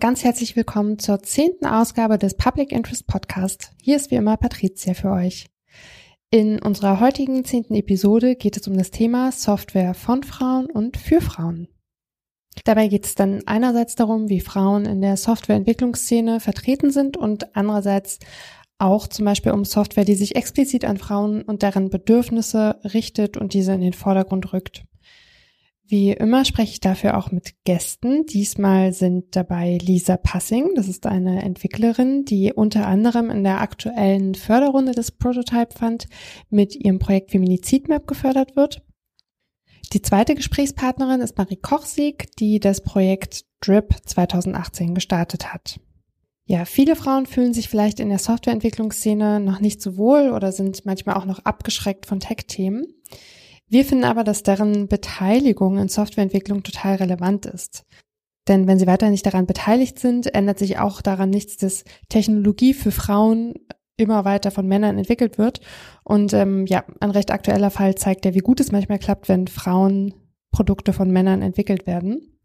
ganz herzlich willkommen zur zehnten Ausgabe des Public Interest Podcast. Hier ist wie immer Patricia für euch. In unserer heutigen zehnten Episode geht es um das Thema Software von Frauen und für Frauen. Dabei geht es dann einerseits darum, wie Frauen in der Softwareentwicklungsszene vertreten sind und andererseits auch zum Beispiel um Software, die sich explizit an Frauen und deren Bedürfnisse richtet und diese in den Vordergrund rückt. Wie immer spreche ich dafür auch mit Gästen. Diesmal sind dabei Lisa Passing, das ist eine Entwicklerin, die unter anderem in der aktuellen Förderrunde des Prototype Fund mit ihrem Projekt Feminizidmap gefördert wird. Die zweite Gesprächspartnerin ist Marie Kochsieg, die das Projekt DRIP 2018 gestartet hat. Ja, viele Frauen fühlen sich vielleicht in der Softwareentwicklungsszene noch nicht so wohl oder sind manchmal auch noch abgeschreckt von Tech-Themen. Wir finden aber, dass deren Beteiligung in Softwareentwicklung total relevant ist. Denn wenn sie weiter nicht daran beteiligt sind, ändert sich auch daran nichts, dass Technologie für Frauen immer weiter von Männern entwickelt wird. Und ähm, ja, ein recht aktueller Fall zeigt ja, wie gut es manchmal klappt, wenn Frauen Produkte von Männern entwickelt werden.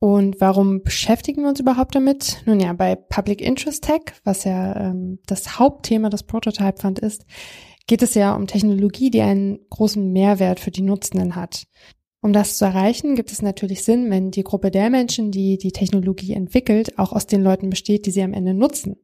Und warum beschäftigen wir uns überhaupt damit? Nun ja, bei Public Interest Tech, was ja ähm, das Hauptthema des Prototype Fund ist, geht es ja um Technologie, die einen großen Mehrwert für die Nutzenden hat. Um das zu erreichen, gibt es natürlich Sinn, wenn die Gruppe der Menschen, die die Technologie entwickelt, auch aus den Leuten besteht, die sie am Ende nutzen.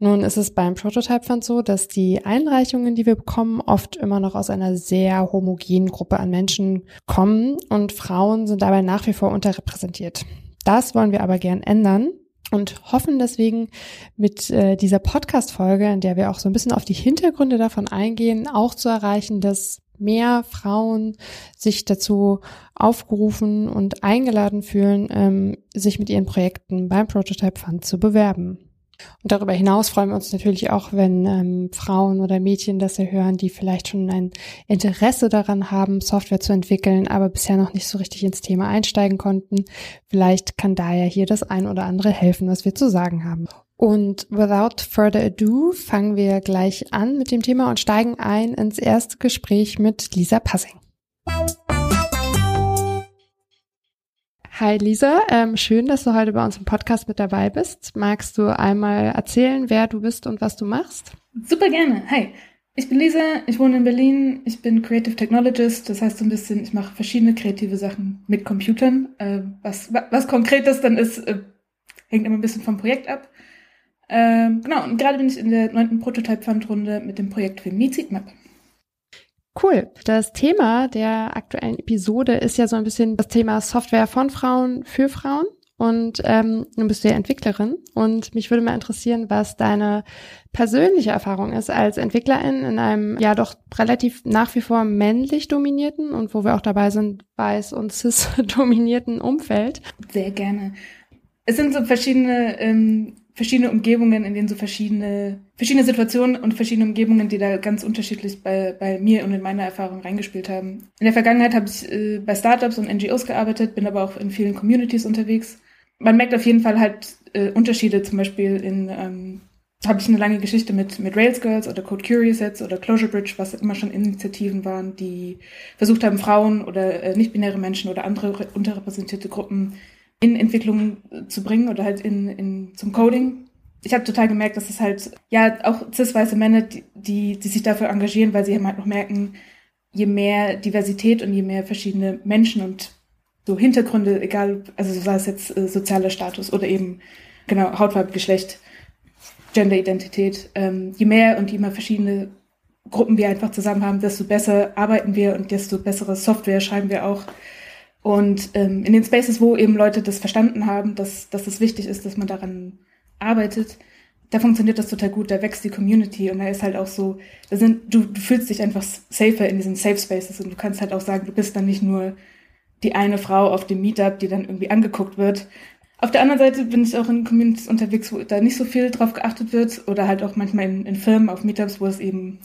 Nun ist es beim Prototype Fund so, dass die Einreichungen, die wir bekommen, oft immer noch aus einer sehr homogenen Gruppe an Menschen kommen und Frauen sind dabei nach wie vor unterrepräsentiert. Das wollen wir aber gern ändern und hoffen deswegen mit äh, dieser Podcast-Folge, in der wir auch so ein bisschen auf die Hintergründe davon eingehen, auch zu erreichen, dass mehr Frauen sich dazu aufgerufen und eingeladen fühlen, ähm, sich mit ihren Projekten beim Prototype Fund zu bewerben. Und darüber hinaus freuen wir uns natürlich auch, wenn ähm, Frauen oder Mädchen das hier hören, die vielleicht schon ein Interesse daran haben, Software zu entwickeln, aber bisher noch nicht so richtig ins Thema einsteigen konnten. Vielleicht kann da ja hier das ein oder andere helfen, was wir zu sagen haben. Und without further ado fangen wir gleich an mit dem Thema und steigen ein ins erste Gespräch mit Lisa Passing. Hi Lisa, ähm, schön, dass du heute bei uns im Podcast mit dabei bist. Magst du einmal erzählen, wer du bist und was du machst? Super gerne. Hi, ich bin Lisa, ich wohne in Berlin, ich bin Creative Technologist, das heißt so ein bisschen, ich mache verschiedene kreative Sachen mit Computern. Äh, was, was konkret das dann ist, äh, hängt immer ein bisschen vom Projekt ab. Ähm, genau, und gerade bin ich in der neunten Prototype-Fundrunde mit dem Projekt Femizid-Map. Cool. Das Thema der aktuellen Episode ist ja so ein bisschen das Thema Software von Frauen für Frauen. Und ähm, du bist ja Entwicklerin und mich würde mal interessieren, was deine persönliche Erfahrung ist als Entwicklerin in einem ja doch relativ nach wie vor männlich dominierten und wo wir auch dabei sind, weiß und cis dominierten Umfeld. Sehr gerne. Es sind so verschiedene ähm, verschiedene Umgebungen, in denen so verschiedene, verschiedene Situationen und verschiedene Umgebungen, die da ganz unterschiedlich bei, bei mir und in meiner Erfahrung reingespielt haben. In der Vergangenheit habe ich äh, bei Startups und NGOs gearbeitet, bin aber auch in vielen Communities unterwegs. Man merkt auf jeden Fall halt äh, Unterschiede, zum Beispiel in ähm, habe ich eine lange Geschichte mit, mit Rails Girls oder Code Curious jetzt oder Closure Bridge, was immer schon Initiativen waren, die versucht haben, Frauen oder äh, nicht-binäre Menschen oder andere unterrepräsentierte Gruppen in Entwicklung zu bringen oder halt in, in zum Coding. Ich habe total gemerkt, dass es halt, ja, auch cis-weiße Männer, die, die, sich dafür engagieren, weil sie halt noch merken, je mehr Diversität und je mehr verschiedene Menschen und so Hintergründe, egal, also sei es jetzt äh, sozialer Status oder eben, genau, Hautfarbe, Geschlecht, Genderidentität, ähm, je mehr und je mehr verschiedene Gruppen wir einfach zusammen haben, desto besser arbeiten wir und desto bessere Software schreiben wir auch. Und ähm, in den Spaces, wo eben Leute das verstanden haben, dass, dass es wichtig ist, dass man daran arbeitet, da funktioniert das total gut, da wächst die Community und da ist halt auch so, da sind, du, du fühlst dich einfach safer in diesen Safe Spaces und du kannst halt auch sagen, du bist dann nicht nur die eine Frau auf dem Meetup, die dann irgendwie angeguckt wird. Auf der anderen Seite bin ich auch in Communities unterwegs, wo da nicht so viel drauf geachtet wird oder halt auch manchmal in, in Firmen auf Meetups, wo es eben,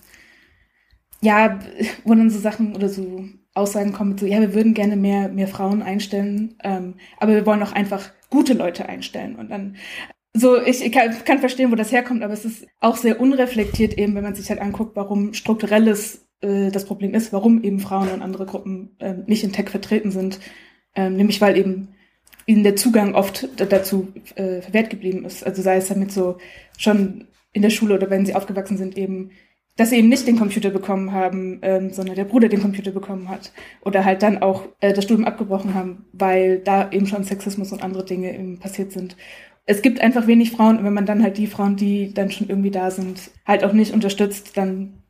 ja, wo dann so Sachen oder so Aussagen kommen, so, ja, wir würden gerne mehr, mehr Frauen einstellen, ähm, aber wir wollen auch einfach gute Leute einstellen. Und dann, so, ich, ich kann, kann verstehen, wo das herkommt, aber es ist auch sehr unreflektiert eben, wenn man sich halt anguckt, warum strukturelles äh, das Problem ist, warum eben Frauen und andere Gruppen äh, nicht in Tech vertreten sind. Ähm, nämlich weil eben ihnen der Zugang oft dazu äh, verwehrt geblieben ist. Also sei es damit so schon in der Schule oder wenn sie aufgewachsen sind, eben, dass sie eben nicht den Computer bekommen haben, ähm, sondern der Bruder den Computer bekommen hat. Oder halt dann auch äh, das Studium abgebrochen haben, weil da eben schon Sexismus und andere Dinge eben passiert sind. Es gibt einfach wenig Frauen und wenn man dann halt die Frauen, die dann schon irgendwie da sind, halt auch nicht unterstützt, dann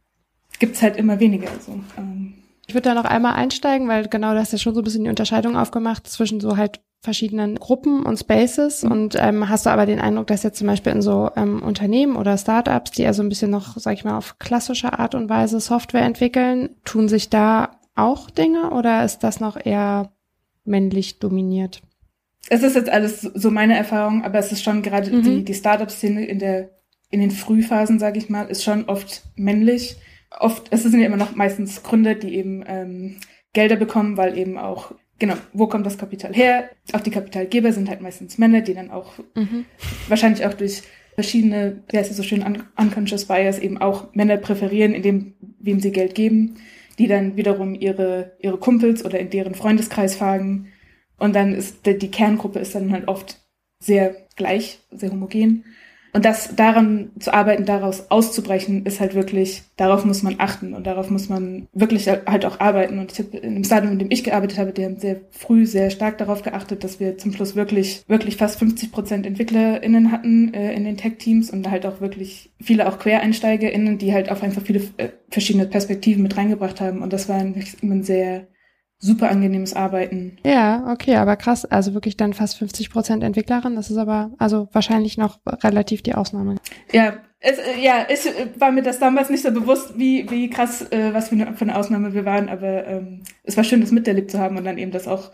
gibt's halt immer weniger. So. Ähm. Ich würde da noch einmal einsteigen, weil genau das ja schon so ein bisschen die Unterscheidung aufgemacht zwischen so halt verschiedenen Gruppen und Spaces und ähm, hast du aber den Eindruck, dass jetzt zum Beispiel in so ähm, Unternehmen oder Startups, die also ein bisschen noch, sag ich mal, auf klassische Art und Weise Software entwickeln, tun sich da auch Dinge oder ist das noch eher männlich dominiert? Es ist jetzt alles so meine Erfahrung, aber es ist schon gerade mhm. die, die Startup-Szene in der in den Frühphasen, sage ich mal, ist schon oft männlich. Oft, es sind ja immer noch meistens Gründer, die eben ähm, Gelder bekommen, weil eben auch genau, wo kommt das Kapital her? Auch die Kapitalgeber sind halt meistens Männer, die dann auch mhm. wahrscheinlich auch durch verschiedene, wie heißt es so schön, un unconscious bias eben auch Männer präferieren, in dem, wem sie Geld geben, die dann wiederum ihre, ihre Kumpels oder in deren Freundeskreis fragen. Und dann ist die, die Kerngruppe ist dann halt oft sehr gleich, sehr homogen. Und das daran zu arbeiten, daraus auszubrechen, ist halt wirklich, darauf muss man achten und darauf muss man wirklich halt auch arbeiten. Und ich habe in dem Stadium, in dem ich gearbeitet habe, die haben sehr früh sehr stark darauf geachtet, dass wir zum Schluss wirklich, wirklich fast 50 Prozent EntwicklerInnen hatten äh, in den Tech-Teams und halt auch wirklich viele auch QuereinsteigerInnen, die halt auch einfach viele äh, verschiedene Perspektiven mit reingebracht haben. Und das war ein, ein sehr super angenehmes Arbeiten. Ja, okay, aber krass. Also wirklich dann fast 50 Prozent Entwicklerin. Das ist aber also wahrscheinlich noch relativ die Ausnahme. Ja, es, äh, ja, es äh, war mir das damals nicht so bewusst, wie, wie krass, äh, was für eine, für eine Ausnahme wir waren. Aber ähm, es war schön, das miterlebt zu haben und dann eben das auch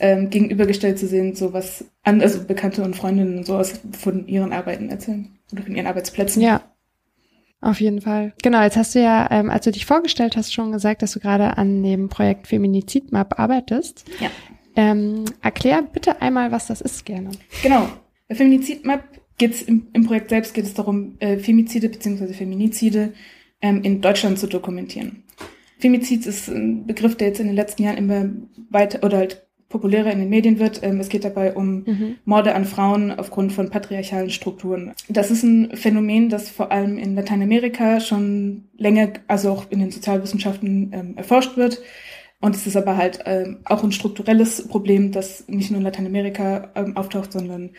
ähm, gegenübergestellt zu sehen, so was an, also Bekannte und Freundinnen und sowas von ihren Arbeiten erzählen oder von ihren Arbeitsplätzen. Ja, auf jeden Fall. Genau, jetzt hast du ja, ähm, als du dich vorgestellt hast, schon gesagt, dass du gerade an dem Projekt Feminizidmap arbeitest. Ja. Ähm, erklär bitte einmal, was das ist, gerne. Genau. Bei Feminizidmap geht es im, im, Projekt selbst geht es darum, äh, Femizide bzw. Feminizide ähm, in Deutschland zu dokumentieren. Femizid ist ein Begriff, der jetzt in den letzten Jahren immer weiter oder halt populärer in den Medien wird. Ähm, es geht dabei um mhm. Morde an Frauen aufgrund von patriarchalen Strukturen. Das ist ein Phänomen, das vor allem in Lateinamerika schon länger, also auch in den Sozialwissenschaften ähm, erforscht wird. Und es ist aber halt ähm, auch ein strukturelles Problem, das nicht nur in Lateinamerika ähm, auftaucht, sondern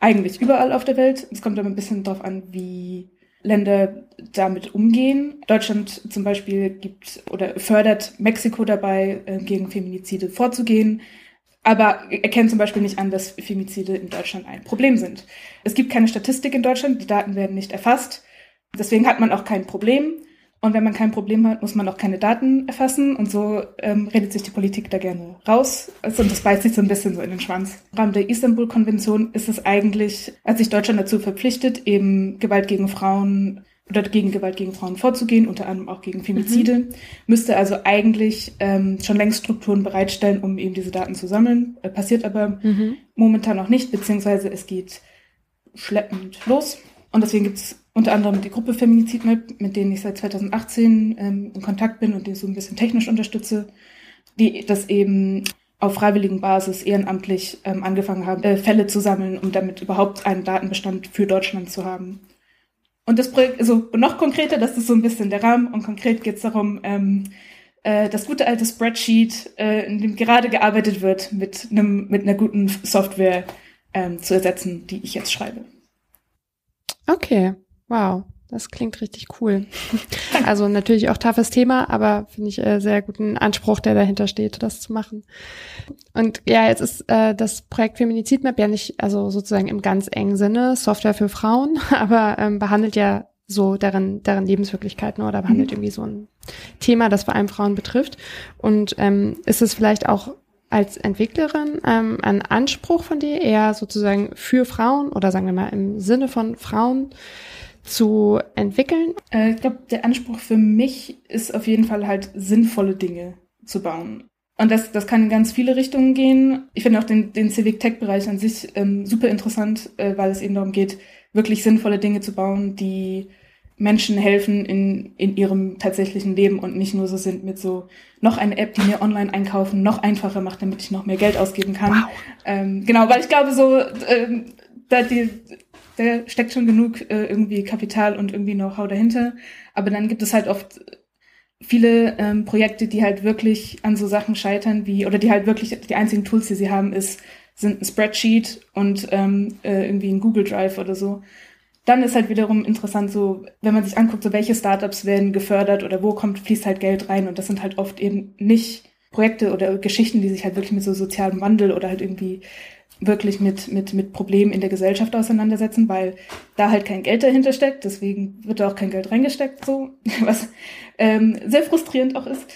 eigentlich überall auf der Welt. Es kommt aber ein bisschen darauf an, wie Länder damit umgehen. Deutschland zum Beispiel gibt oder fördert Mexiko dabei, äh, gegen Feminizide vorzugehen aber erkennt zum Beispiel nicht an, dass Femizide in Deutschland ein Problem sind. Es gibt keine Statistik in Deutschland, die Daten werden nicht erfasst. Deswegen hat man auch kein Problem. Und wenn man kein Problem hat, muss man auch keine Daten erfassen. Und so ähm, redet sich die Politik da gerne raus. Also, und das beißt sich so ein bisschen so in den Schwanz. Im Rahmen der Istanbul-Konvention ist es eigentlich, hat sich Deutschland dazu verpflichtet, eben Gewalt gegen Frauen oder gegen Gewalt gegen Frauen vorzugehen, unter anderem auch gegen Femizide, mhm. müsste also eigentlich ähm, schon längst Strukturen bereitstellen, um eben diese Daten zu sammeln. Äh, passiert aber mhm. momentan noch nicht, beziehungsweise es geht schleppend los. Und deswegen gibt es unter anderem die Gruppe Feminizidmap, mit denen ich seit 2018 ähm, in Kontakt bin und die so ein bisschen technisch unterstütze, die das eben auf freiwilligen Basis ehrenamtlich ähm, angefangen haben, äh, Fälle zu sammeln, um damit überhaupt einen Datenbestand für Deutschland zu haben. Und das Projekt, also noch konkreter, das ist so ein bisschen der Rahmen und konkret geht es darum, ähm, äh, das gute alte Spreadsheet, äh, in dem gerade gearbeitet wird, mit einem mit einer guten Software ähm, zu ersetzen, die ich jetzt schreibe. Okay, wow. Das klingt richtig cool. Also natürlich auch toughes Thema, aber finde ich äh, sehr guten Anspruch, der dahinter steht, das zu machen. Und ja, jetzt ist äh, das Projekt Feminizidmap ja nicht, also sozusagen im ganz engen Sinne Software für Frauen, aber ähm, behandelt ja so deren, deren Lebenswirklichkeiten oder behandelt mhm. irgendwie so ein Thema, das vor allem Frauen betrifft. Und ähm, ist es vielleicht auch als Entwicklerin ähm, ein Anspruch von dir, eher sozusagen für Frauen oder sagen wir mal im Sinne von Frauen zu entwickeln? Äh, ich glaube, der Anspruch für mich ist auf jeden Fall halt sinnvolle Dinge zu bauen. Und das, das kann in ganz viele Richtungen gehen. Ich finde auch den, den Civic Tech-Bereich an sich ähm, super interessant, äh, weil es eben darum geht, wirklich sinnvolle Dinge zu bauen, die Menschen helfen in, in ihrem tatsächlichen Leben und nicht nur so sind mit so noch eine App, die mir online einkaufen noch einfacher macht, damit ich noch mehr Geld ausgeben kann. Wow. Ähm, genau, weil ich glaube, so ähm, da, die, da steckt schon genug äh, irgendwie Kapital und irgendwie Know-how dahinter. Aber dann gibt es halt oft viele ähm, Projekte, die halt wirklich an so Sachen scheitern, wie, oder die halt wirklich, die einzigen Tools, die sie haben, ist, sind ein Spreadsheet und ähm, äh, irgendwie ein Google Drive oder so. Dann ist halt wiederum interessant, so, wenn man sich anguckt, so welche Startups werden gefördert oder wo kommt, fließt halt Geld rein und das sind halt oft eben nicht Projekte oder Geschichten, die sich halt wirklich mit so sozialem Wandel oder halt irgendwie wirklich mit, mit, mit Problemen in der Gesellschaft auseinandersetzen, weil da halt kein Geld dahinter steckt, deswegen wird da auch kein Geld reingesteckt, so, was ähm, sehr frustrierend auch ist.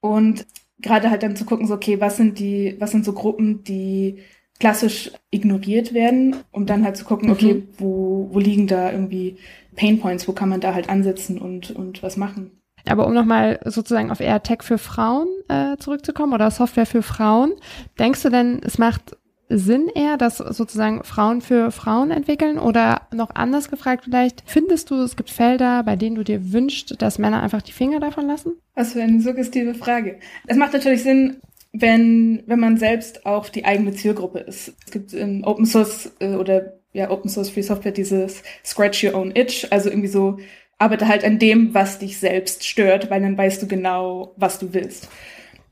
Und gerade halt dann zu gucken, so, okay, was sind die, was sind so Gruppen, die klassisch ignoriert werden, um dann halt zu gucken, okay, mhm. wo, wo liegen da irgendwie Pain Points, wo kann man da halt ansetzen und, und was machen. Aber um nochmal sozusagen auf eher Tech für Frauen äh, zurückzukommen oder Software für Frauen, denkst du denn, es macht Sinn eher, dass sozusagen Frauen für Frauen entwickeln? Oder noch anders gefragt vielleicht, findest du, es gibt Felder, bei denen du dir wünschst, dass Männer einfach die Finger davon lassen? Was für eine suggestive Frage. Es macht natürlich Sinn, wenn, wenn man selbst auch die eigene Zielgruppe ist. Es gibt in Open Source äh, oder ja, Open Source Free Software dieses Scratch Your Own Itch, also irgendwie so, arbeite halt an dem, was dich selbst stört, weil dann weißt du genau, was du willst.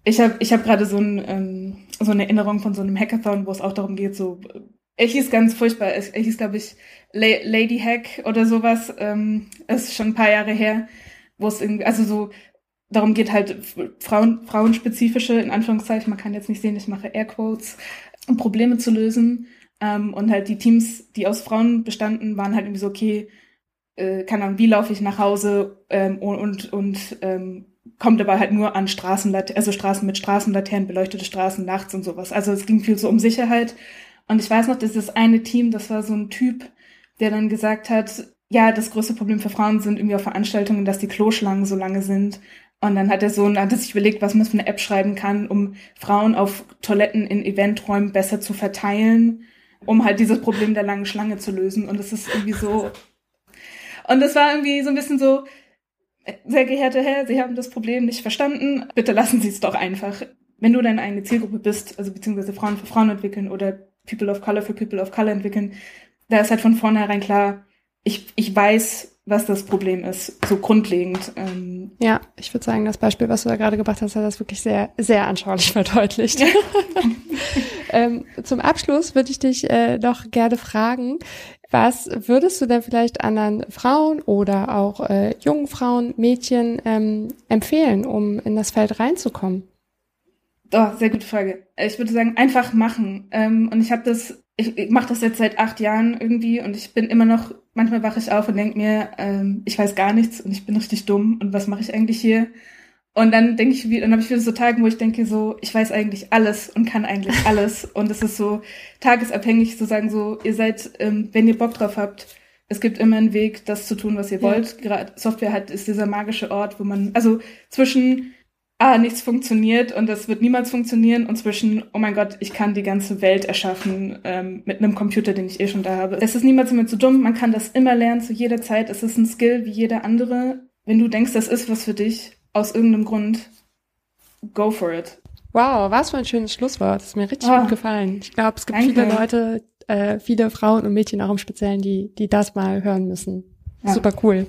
Ich habe ich hab gerade so, ein, ähm, so eine Erinnerung von so einem Hackathon, wo es auch darum geht, so, ich hieß ganz furchtbar, ich, ich hieß, glaube ich, La Lady Hack oder sowas, ähm, ist schon ein paar Jahre her, wo es irgendwie, also so, darum geht halt Frauen, frauenspezifische, in Anführungszeichen, man kann jetzt nicht sehen, ich mache Airquotes, um Probleme zu lösen. Ähm, und halt die Teams, die aus Frauen bestanden, waren halt irgendwie so, okay, äh, keine Ahnung, wie laufe ich nach Hause ähm, und, und, und ähm, kommt aber halt nur an Straßenlaternen, also Straßen mit Straßenlaternen, beleuchtete Straßen nachts und sowas. Also es ging viel so um Sicherheit. Und ich weiß noch, dass das eine Team, das war so ein Typ, der dann gesagt hat, ja, das größte Problem für Frauen sind irgendwie auf Veranstaltungen, dass die Kloschlangen so lange sind. Und dann hat der Sohn, hat er sich überlegt, was man für eine App schreiben kann, um Frauen auf Toiletten in Eventräumen besser zu verteilen, um halt dieses Problem der langen Schlange zu lösen. Und es ist irgendwie so. Und das war irgendwie so ein bisschen so, sehr geehrter Herr, Sie haben das Problem nicht verstanden. Bitte lassen Sie es doch einfach. Wenn du deine eigene Zielgruppe bist, also beziehungsweise Frauen für Frauen entwickeln oder People of Color für People of Color entwickeln, da ist halt von vornherein klar, ich, ich weiß, was das Problem ist, so grundlegend. Ähm. Ja, ich würde sagen, das Beispiel, was du da gerade gebracht hast, hat das wirklich sehr, sehr anschaulich verdeutlicht. ähm, zum Abschluss würde ich dich äh, doch gerne fragen, was würdest du denn vielleicht anderen Frauen oder auch äh, jungen Frauen, Mädchen ähm, empfehlen, um in das Feld reinzukommen? Oh, sehr gute Frage. Ich würde sagen, einfach machen. Ähm, und ich habe das, ich, ich mache das jetzt seit acht Jahren irgendwie und ich bin immer noch, manchmal wache ich auf und denke mir, ähm, ich weiß gar nichts und ich bin richtig dumm und was mache ich eigentlich hier? Und dann denke ich, dann habe ich wieder so Tage, wo ich denke so, ich weiß eigentlich alles und kann eigentlich alles. Und es ist so tagesabhängig zu sagen so, ihr seid, ähm, wenn ihr Bock drauf habt, es gibt immer einen Weg, das zu tun, was ihr ja. wollt. Gerade Software hat ist dieser magische Ort, wo man, also zwischen ah, nichts funktioniert und das wird niemals funktionieren und zwischen, oh mein Gott, ich kann die ganze Welt erschaffen ähm, mit einem Computer, den ich eh schon da habe. Es ist niemals immer zu dumm, man kann das immer lernen zu jeder Zeit. Es ist ein Skill wie jeder andere. Wenn du denkst, das ist was für dich, aus irgendeinem Grund, go for it. Wow, was für ein schönes Schlusswort. Das ist mir richtig oh, gut gefallen. Ich glaube, es gibt danke. viele Leute, äh, viele Frauen und Mädchen auch im Speziellen, die, die das mal hören müssen. Ja. Super cool.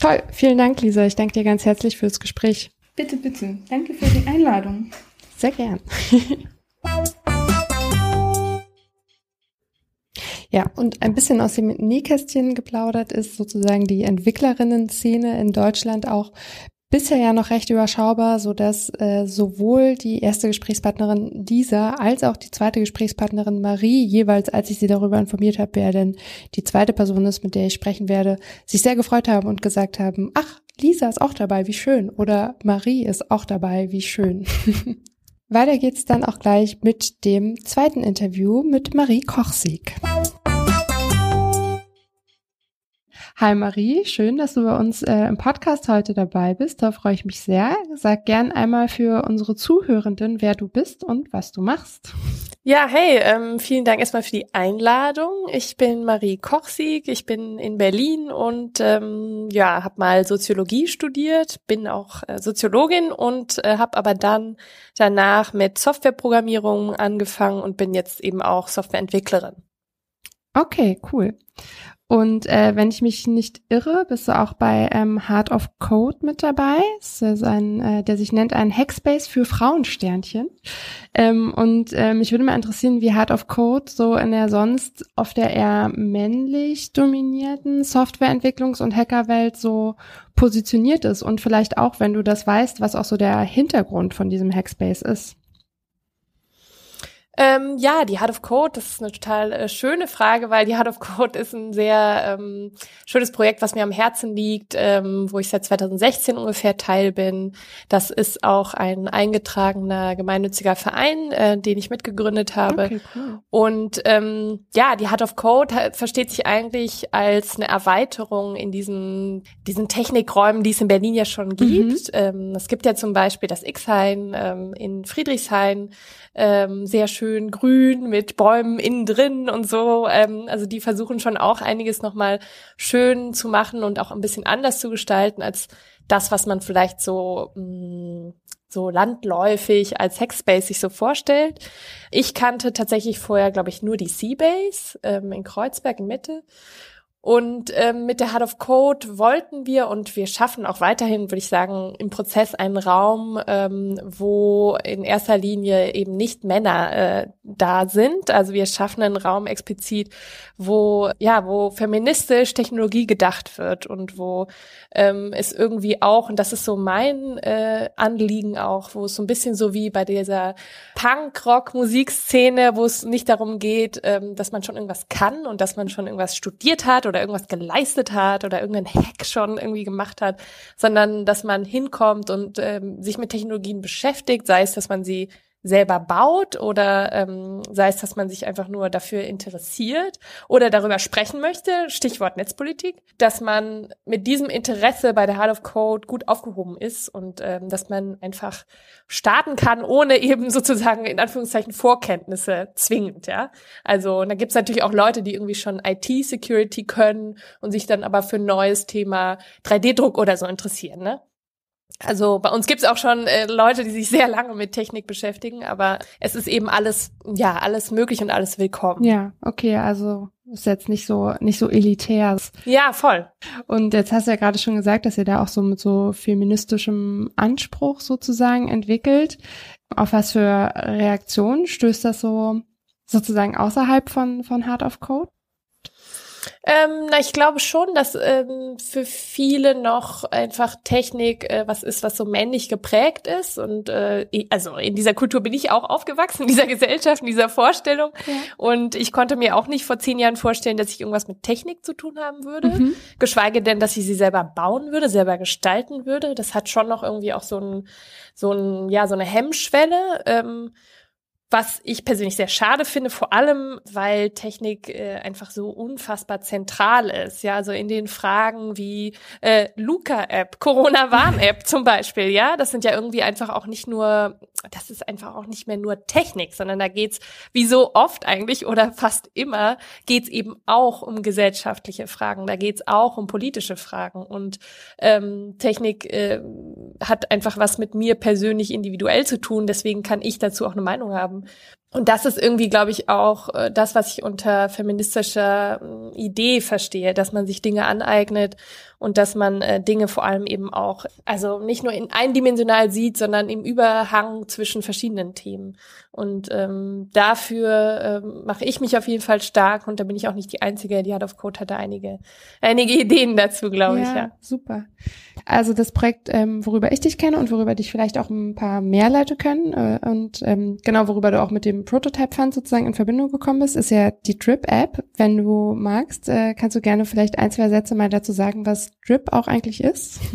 Toll. Vielen Dank, Lisa. Ich danke dir ganz herzlich fürs Gespräch. Bitte, bitte. Danke für die Einladung. Sehr gern. Ja, und ein bisschen aus dem Nähkästchen geplaudert ist sozusagen die Entwicklerinnen-Szene in Deutschland auch bisher ja noch recht überschaubar, so dass äh, sowohl die erste Gesprächspartnerin Lisa als auch die zweite Gesprächspartnerin Marie jeweils, als ich sie darüber informiert habe, wer denn die zweite Person ist, mit der ich sprechen werde, sich sehr gefreut haben und gesagt haben, ach, Lisa ist auch dabei, wie schön, oder Marie ist auch dabei, wie schön. Weiter geht's dann auch gleich mit dem zweiten Interview mit Marie Kochsieg. Hi Marie, schön, dass du bei uns äh, im Podcast heute dabei bist. Da freue ich mich sehr. Sag gern einmal für unsere Zuhörenden, wer du bist und was du machst. Ja, hey, ähm, vielen Dank erstmal für die Einladung. Ich bin Marie Kochsieg, ich bin in Berlin und ähm, ja, habe mal Soziologie studiert, bin auch äh, Soziologin und äh, habe aber dann danach mit Softwareprogrammierung angefangen und bin jetzt eben auch Softwareentwicklerin. Okay, cool. Und äh, wenn ich mich nicht irre, bist du auch bei ähm, Heart of Code mit dabei. Das ist ein, äh, der sich nennt ein Hackspace für Frauensternchen. Ähm, und äh, mich würde mal interessieren, wie Heart of Code so in der sonst oft der eher männlich dominierten Softwareentwicklungs- und Hackerwelt so positioniert ist. Und vielleicht auch, wenn du das weißt, was auch so der Hintergrund von diesem Hackspace ist. Ähm, ja, die Heart of Code, das ist eine total äh, schöne Frage, weil die Heart of Code ist ein sehr ähm, schönes Projekt, was mir am Herzen liegt, ähm, wo ich seit 2016 ungefähr Teil bin. Das ist auch ein eingetragener gemeinnütziger Verein, äh, den ich mitgegründet habe. Okay, cool. Und ähm, ja, die Heart of Code versteht sich eigentlich als eine Erweiterung in diesen, diesen Technikräumen, die es in Berlin ja schon gibt. Mhm. Ähm, es gibt ja zum Beispiel das X-Hain ähm, in Friedrichshain, ähm, sehr schön grün mit Bäumen innen drin und so. Ähm, also die versuchen schon auch einiges nochmal schön zu machen und auch ein bisschen anders zu gestalten als das, was man vielleicht so mh, mm, so landläufig als Hackspace sich so vorstellt. Ich kannte tatsächlich vorher, glaube ich, nur die Seabase ähm, in Kreuzberg in Mitte und ähm, mit der Heart of Code wollten wir und wir schaffen auch weiterhin, würde ich sagen, im Prozess einen Raum, ähm, wo in erster Linie eben nicht Männer äh, da sind. Also wir schaffen einen Raum explizit, wo ja, wo feministisch Technologie gedacht wird und wo ähm, es irgendwie auch, und das ist so mein äh, Anliegen auch, wo es so ein bisschen so wie bei dieser Punk-Rock-Musikszene, wo es nicht darum geht, ähm, dass man schon irgendwas kann und dass man schon irgendwas studiert hat oder irgendwas geleistet hat oder irgendeinen Hack schon irgendwie gemacht hat, sondern dass man hinkommt und ähm, sich mit Technologien beschäftigt, sei es, dass man sie selber baut oder ähm, sei es, dass man sich einfach nur dafür interessiert oder darüber sprechen möchte, Stichwort Netzpolitik, dass man mit diesem Interesse bei der Heart of Code gut aufgehoben ist und ähm, dass man einfach starten kann, ohne eben sozusagen in Anführungszeichen Vorkenntnisse zwingend, ja. Also und da gibt's natürlich auch Leute, die irgendwie schon IT-Security können und sich dann aber für ein neues Thema 3D-Druck oder so interessieren, ne? Also bei uns gibt's auch schon äh, Leute, die sich sehr lange mit Technik beschäftigen, aber es ist eben alles, ja, alles möglich und alles willkommen. Ja, okay, also ist jetzt nicht so nicht so elitär. Ja, voll. Und jetzt hast du ja gerade schon gesagt, dass ihr da auch so mit so feministischem Anspruch sozusagen entwickelt. Auf was für Reaktionen stößt das so sozusagen außerhalb von von Heart of Code? Ähm, na, ich glaube schon, dass ähm, für viele noch einfach Technik äh, was ist, was so männlich geprägt ist. Und äh, also in dieser Kultur bin ich auch aufgewachsen, in dieser Gesellschaft, in dieser Vorstellung. Ja. Und ich konnte mir auch nicht vor zehn Jahren vorstellen, dass ich irgendwas mit Technik zu tun haben würde. Mhm. Geschweige denn, dass ich sie selber bauen würde, selber gestalten würde. Das hat schon noch irgendwie auch so ein, so ein, ja, so eine Hemmschwelle. Ähm, was ich persönlich sehr schade finde, vor allem, weil Technik äh, einfach so unfassbar zentral ist. Ja, also in den Fragen wie äh, Luca-App, Corona-Warn-App zum Beispiel. Ja, das sind ja irgendwie einfach auch nicht nur, das ist einfach auch nicht mehr nur Technik, sondern da geht's wie so oft eigentlich oder fast immer geht's eben auch um gesellschaftliche Fragen. Da geht's auch um politische Fragen und ähm, Technik äh, hat einfach was mit mir persönlich individuell zu tun. Deswegen kann ich dazu auch eine Meinung haben. Und das ist irgendwie, glaube ich, auch äh, das, was ich unter feministischer äh, Idee verstehe, dass man sich Dinge aneignet und dass man äh, Dinge vor allem eben auch, also nicht nur in eindimensional sieht, sondern im Überhang zwischen verschiedenen Themen. Und ähm, dafür ähm, mache ich mich auf jeden Fall stark und da bin ich auch nicht die Einzige, die hat auf Code hatte einige, einige Ideen dazu, glaube ja, ich. Ja, super. Also das Projekt, ähm, worüber ich dich kenne und worüber dich vielleicht auch ein paar mehr Leute können äh, und ähm, genau worüber du auch mit dem Prototype Fund sozusagen in Verbindung gekommen bist, ist ja die Drip App. Wenn du magst, äh, kannst du gerne vielleicht ein, zwei Sätze mal dazu sagen, was Drip auch eigentlich ist.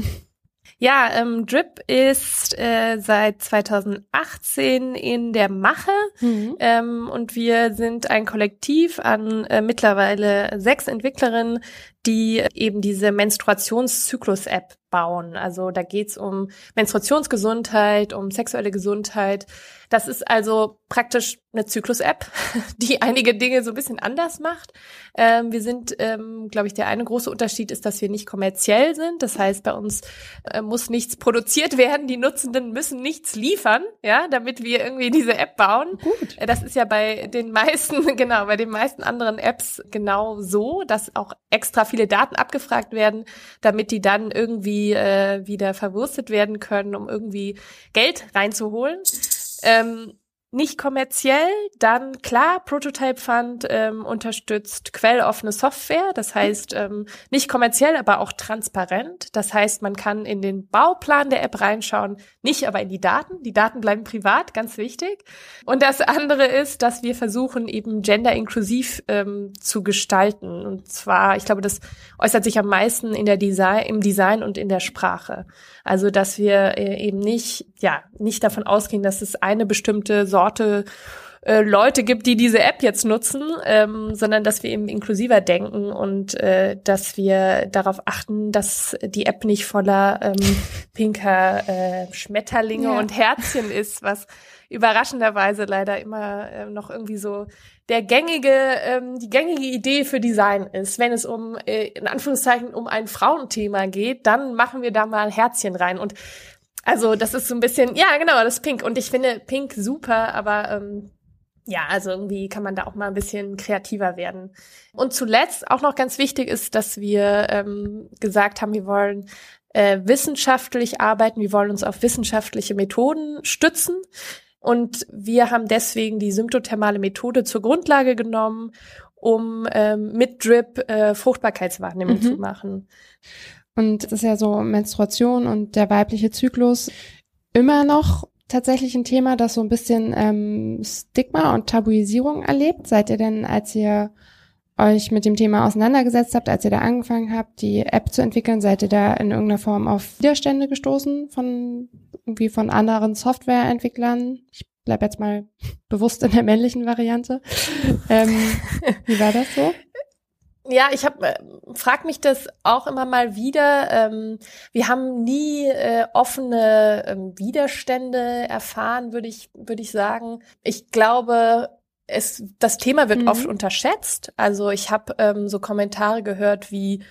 Ja, ähm, Drip ist äh, seit 2018 in der Mache mhm. ähm, und wir sind ein Kollektiv an äh, mittlerweile sechs Entwicklerinnen, die eben diese Menstruationszyklus-App bauen. Also da geht's um Menstruationsgesundheit, um sexuelle Gesundheit. Das ist also praktisch eine Zyklus-App, die einige Dinge so ein bisschen anders macht. Ähm, wir sind, ähm, glaube ich, der eine große Unterschied ist, dass wir nicht kommerziell sind. Das heißt, bei uns äh, muss nichts produziert werden. Die Nutzenden müssen nichts liefern, ja, damit wir irgendwie diese App bauen. Gut. Äh, das ist ja bei den meisten, genau, bei den meisten anderen Apps genau so, dass auch extra viele Daten abgefragt werden, damit die dann irgendwie äh, wieder verwurstet werden können, um irgendwie Geld reinzuholen. Ähm, nicht kommerziell, dann klar, Prototype Fund ähm, unterstützt quelloffene Software, das heißt ähm, nicht kommerziell, aber auch transparent. Das heißt, man kann in den Bauplan der App reinschauen, nicht aber in die Daten. Die Daten bleiben privat, ganz wichtig. Und das andere ist, dass wir versuchen, eben gender-inklusiv ähm, zu gestalten. Und zwar, ich glaube, das äußert sich am meisten in der Design, im Design und in der Sprache. Also, dass wir äh, eben nicht, ja, nicht davon ausgehen, dass es eine bestimmte Sorte äh, Leute gibt, die diese App jetzt nutzen, ähm, sondern dass wir eben inklusiver denken und äh, dass wir darauf achten, dass die App nicht voller ähm, pinker äh, Schmetterlinge ja. und Herzchen ist, was überraschenderweise leider immer äh, noch irgendwie so der gängige, ähm, die gängige Idee für Design ist. Wenn es um, äh, in Anführungszeichen, um ein Frauenthema geht, dann machen wir da mal Herzchen rein. Und also das ist so ein bisschen, ja genau, das Pink. Und ich finde Pink super, aber ähm, ja, also irgendwie kann man da auch mal ein bisschen kreativer werden. Und zuletzt auch noch ganz wichtig ist, dass wir ähm, gesagt haben, wir wollen äh, wissenschaftlich arbeiten, wir wollen uns auf wissenschaftliche Methoden stützen. Und wir haben deswegen die symptothermale Methode zur Grundlage genommen, um ähm, mit Drip äh, Fruchtbarkeitswahrnehmung mhm. zu machen. Und das ist ja so Menstruation und der weibliche Zyklus immer noch tatsächlich ein Thema, das so ein bisschen ähm, Stigma und Tabuisierung erlebt. Seid ihr denn, als ihr euch mit dem Thema auseinandergesetzt habt, als ihr da angefangen habt, die App zu entwickeln, seid ihr da in irgendeiner Form auf Widerstände gestoßen von irgendwie von anderen Softwareentwicklern? Ich bleib jetzt mal bewusst in der männlichen Variante. ähm, wie war das so? Ja, ich habe äh, frag mich das auch immer mal wieder. Ähm, wir haben nie äh, offene ähm, Widerstände erfahren, würde ich würde ich sagen. Ich glaube, es das Thema wird mhm. oft unterschätzt. Also ich habe ähm, so Kommentare gehört wie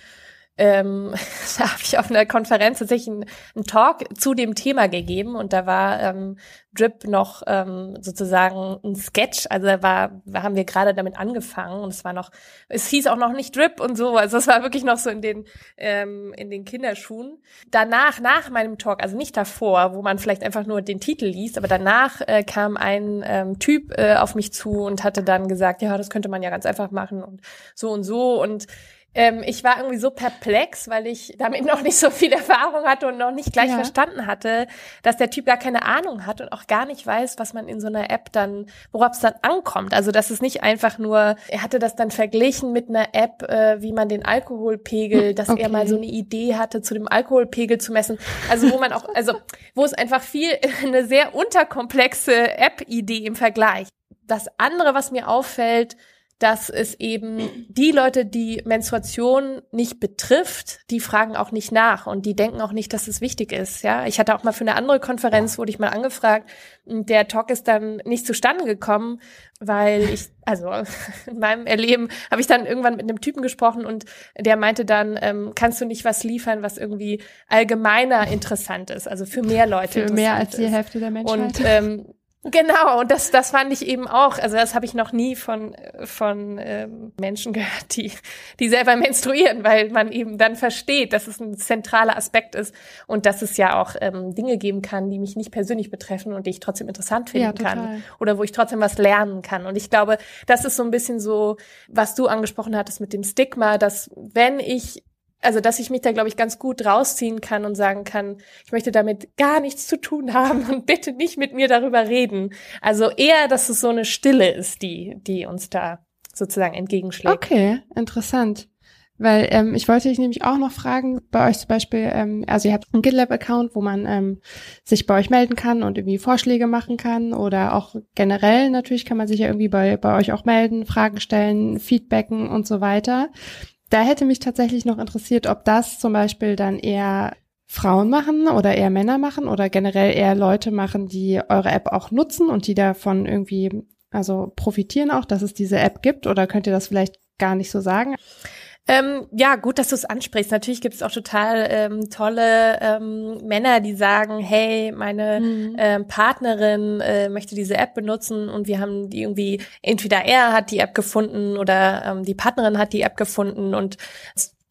ähm, da habe ich auf einer Konferenz tatsächlich einen, einen, Talk zu dem Thema gegeben und da war ähm, Drip noch ähm, sozusagen ein Sketch, also da war, haben wir gerade damit angefangen und es war noch, es hieß auch noch nicht Drip und so, also es war wirklich noch so in den ähm, in den Kinderschuhen. Danach, nach meinem Talk, also nicht davor, wo man vielleicht einfach nur den Titel liest, aber danach äh, kam ein ähm, Typ äh, auf mich zu und hatte dann gesagt, ja, das könnte man ja ganz einfach machen und so und so. Und ähm, ich war irgendwie so perplex, weil ich damit noch nicht so viel Erfahrung hatte und noch nicht gleich ja. verstanden hatte, dass der Typ gar keine Ahnung hat und auch gar nicht weiß, was man in so einer App dann, worauf es dann ankommt. Also das ist nicht einfach nur, er hatte das dann verglichen mit einer App, äh, wie man den Alkoholpegel, dass okay. er mal so eine Idee hatte, zu dem Alkoholpegel zu messen. Also wo man auch, also wo es einfach viel, eine sehr unterkomplexe App-Idee im Vergleich. Das andere, was mir auffällt, dass es eben die Leute, die Menstruation nicht betrifft, die fragen auch nicht nach und die denken auch nicht, dass es wichtig ist. Ja, ich hatte auch mal für eine andere Konferenz wurde ich mal angefragt, der Talk ist dann nicht zustande gekommen, weil ich, also in meinem Erleben habe ich dann irgendwann mit einem Typen gesprochen und der meinte dann, ähm, kannst du nicht was liefern, was irgendwie allgemeiner interessant ist, also für mehr Leute. Für mehr als die Hälfte der Menschheit. Und ähm, Genau, und das, das fand ich eben auch, also das habe ich noch nie von, von ähm, Menschen gehört, die, die selber menstruieren, weil man eben dann versteht, dass es ein zentraler Aspekt ist und dass es ja auch ähm, Dinge geben kann, die mich nicht persönlich betreffen und die ich trotzdem interessant finden ja, kann oder wo ich trotzdem was lernen kann. Und ich glaube, das ist so ein bisschen so, was du angesprochen hattest mit dem Stigma, dass wenn ich also dass ich mich da, glaube ich, ganz gut rausziehen kann und sagen kann, ich möchte damit gar nichts zu tun haben und bitte nicht mit mir darüber reden. Also eher, dass es so eine Stille ist, die, die uns da sozusagen entgegenschlägt. Okay, interessant. Weil ähm, ich wollte dich nämlich auch noch fragen, bei euch zum Beispiel, ähm, also ihr habt einen GitLab-Account, wo man ähm, sich bei euch melden kann und irgendwie Vorschläge machen kann oder auch generell natürlich kann man sich ja irgendwie bei, bei euch auch melden, Fragen stellen, Feedbacken und so weiter. Da hätte mich tatsächlich noch interessiert, ob das zum Beispiel dann eher Frauen machen oder eher Männer machen oder generell eher Leute machen, die eure App auch nutzen und die davon irgendwie also profitieren auch, dass es diese App gibt oder könnt ihr das vielleicht gar nicht so sagen? Ähm, ja, gut, dass du es ansprichst. Natürlich gibt es auch total ähm, tolle ähm, Männer, die sagen, hey, meine mhm. ähm, Partnerin äh, möchte diese App benutzen und wir haben die irgendwie, entweder er hat die App gefunden oder ähm, die Partnerin hat die App gefunden und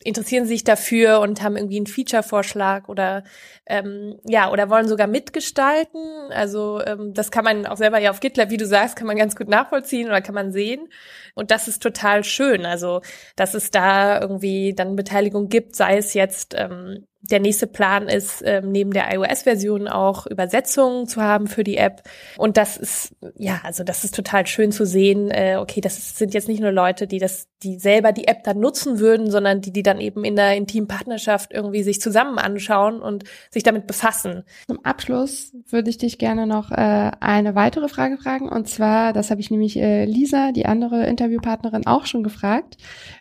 interessieren sich dafür und haben irgendwie einen Feature-Vorschlag oder ähm, ja oder wollen sogar mitgestalten. Also ähm, das kann man auch selber ja auf GitLab, wie du sagst, kann man ganz gut nachvollziehen oder kann man sehen. Und das ist total schön. Also dass es da irgendwie dann Beteiligung gibt, sei es jetzt ähm, der nächste Plan ist, ähm, neben der iOS-Version auch Übersetzungen zu haben für die App. Und das ist, ja, also das ist total schön zu sehen. Äh, okay, das sind jetzt nicht nur Leute, die das, die selber die App dann nutzen würden, sondern die, die dann eben in der intimen Partnerschaft irgendwie sich zusammen anschauen und sich damit befassen. Zum Abschluss würde ich dich gerne noch äh, eine weitere Frage fragen. Und zwar, das habe ich nämlich äh, Lisa, die andere Interviewpartnerin, auch schon gefragt.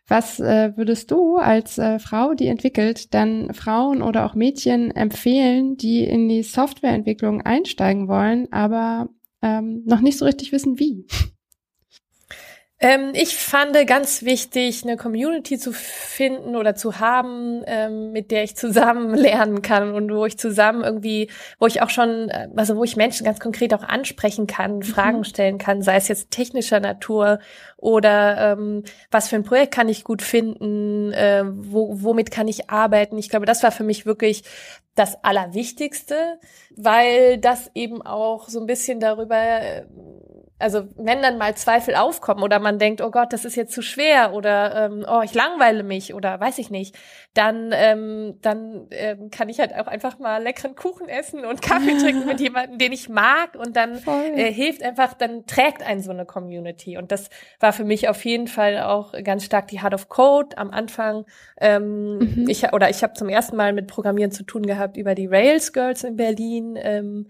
Was äh, würdest du als äh, Frau, die entwickelt, dann Frauen oder auch Mädchen empfehlen, die in die Softwareentwicklung einsteigen wollen, aber ähm, noch nicht so richtig wissen, wie? Ähm, ich fand ganz wichtig, eine Community zu finden oder zu haben, ähm, mit der ich zusammen lernen kann und wo ich zusammen irgendwie, wo ich auch schon, äh, also wo ich Menschen ganz konkret auch ansprechen kann, mhm. Fragen stellen kann, sei es jetzt technischer Natur oder ähm, was für ein Projekt kann ich gut finden, äh, wo, womit kann ich arbeiten. Ich glaube, das war für mich wirklich das Allerwichtigste, weil das eben auch so ein bisschen darüber äh, also wenn dann mal Zweifel aufkommen oder man denkt, oh Gott, das ist jetzt zu schwer oder ähm, oh, ich langweile mich oder weiß ich nicht, dann ähm, dann ähm, kann ich halt auch einfach mal leckeren Kuchen essen und Kaffee trinken mit jemandem, den ich mag und dann äh, hilft einfach, dann trägt einen so eine Community und das war für mich auf jeden Fall auch ganz stark die Heart of Code am Anfang. Ähm, mhm. Ich oder ich habe zum ersten Mal mit Programmieren zu tun gehabt über die Rails Girls in Berlin. Ähm,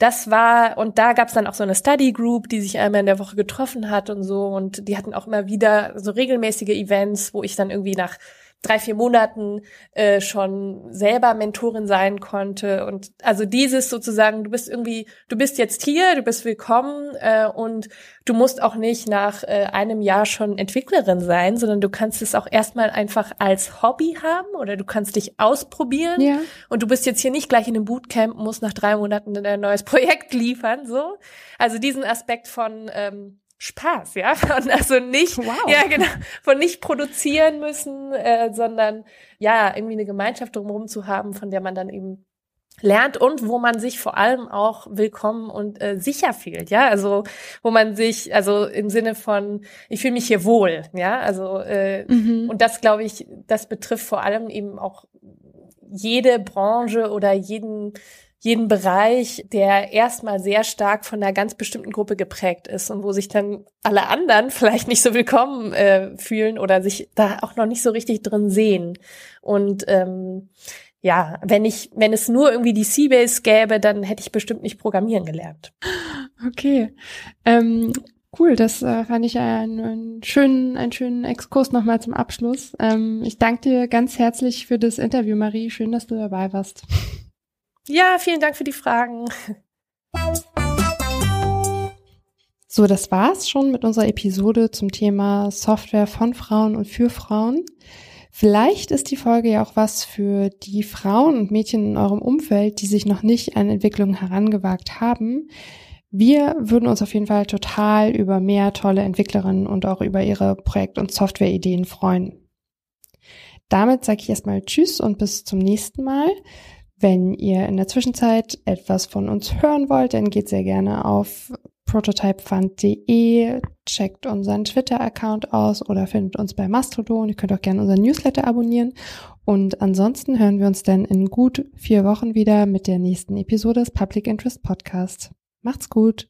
das war, und da gab's dann auch so eine Study Group, die sich einmal in der Woche getroffen hat und so. Und die hatten auch immer wieder so regelmäßige Events, wo ich dann irgendwie nach drei, vier Monaten äh, schon selber Mentorin sein konnte. Und also dieses sozusagen, du bist irgendwie, du bist jetzt hier, du bist willkommen äh, und du musst auch nicht nach äh, einem Jahr schon Entwicklerin sein, sondern du kannst es auch erstmal einfach als Hobby haben oder du kannst dich ausprobieren. Ja. Und du bist jetzt hier nicht gleich in einem Bootcamp, musst nach drei Monaten ein neues Projekt liefern. so. Also diesen Aspekt von ähm, Spaß, ja, von also nicht, wow. ja genau, von nicht produzieren müssen, äh, sondern ja irgendwie eine Gemeinschaft drumherum zu haben, von der man dann eben lernt und wo man sich vor allem auch willkommen und äh, sicher fühlt, ja, also wo man sich, also im Sinne von, ich fühle mich hier wohl, ja, also äh, mhm. und das glaube ich, das betrifft vor allem eben auch jede Branche oder jeden jeden Bereich, der erstmal sehr stark von einer ganz bestimmten Gruppe geprägt ist und wo sich dann alle anderen vielleicht nicht so willkommen äh, fühlen oder sich da auch noch nicht so richtig drin sehen. Und ähm, ja, wenn ich, wenn es nur irgendwie die C-Base gäbe, dann hätte ich bestimmt nicht programmieren gelernt. Okay. Ähm, cool, das äh, fand ich einen, einen schönen, einen schönen Exkurs nochmal zum Abschluss. Ähm, ich danke dir ganz herzlich für das Interview, Marie. Schön, dass du dabei warst. Ja, vielen Dank für die Fragen. So, das war's schon mit unserer Episode zum Thema Software von Frauen und für Frauen. Vielleicht ist die Folge ja auch was für die Frauen und Mädchen in eurem Umfeld, die sich noch nicht an Entwicklungen herangewagt haben. Wir würden uns auf jeden Fall total über mehr tolle Entwicklerinnen und auch über ihre Projekt- und Softwareideen freuen. Damit sage ich erstmal Tschüss und bis zum nächsten Mal. Wenn ihr in der Zwischenzeit etwas von uns hören wollt, dann geht sehr gerne auf prototypefund.de, checkt unseren Twitter-Account aus oder findet uns bei Mastodon. Ihr könnt auch gerne unseren Newsletter abonnieren. Und ansonsten hören wir uns dann in gut vier Wochen wieder mit der nächsten Episode des Public Interest Podcast. Macht's gut!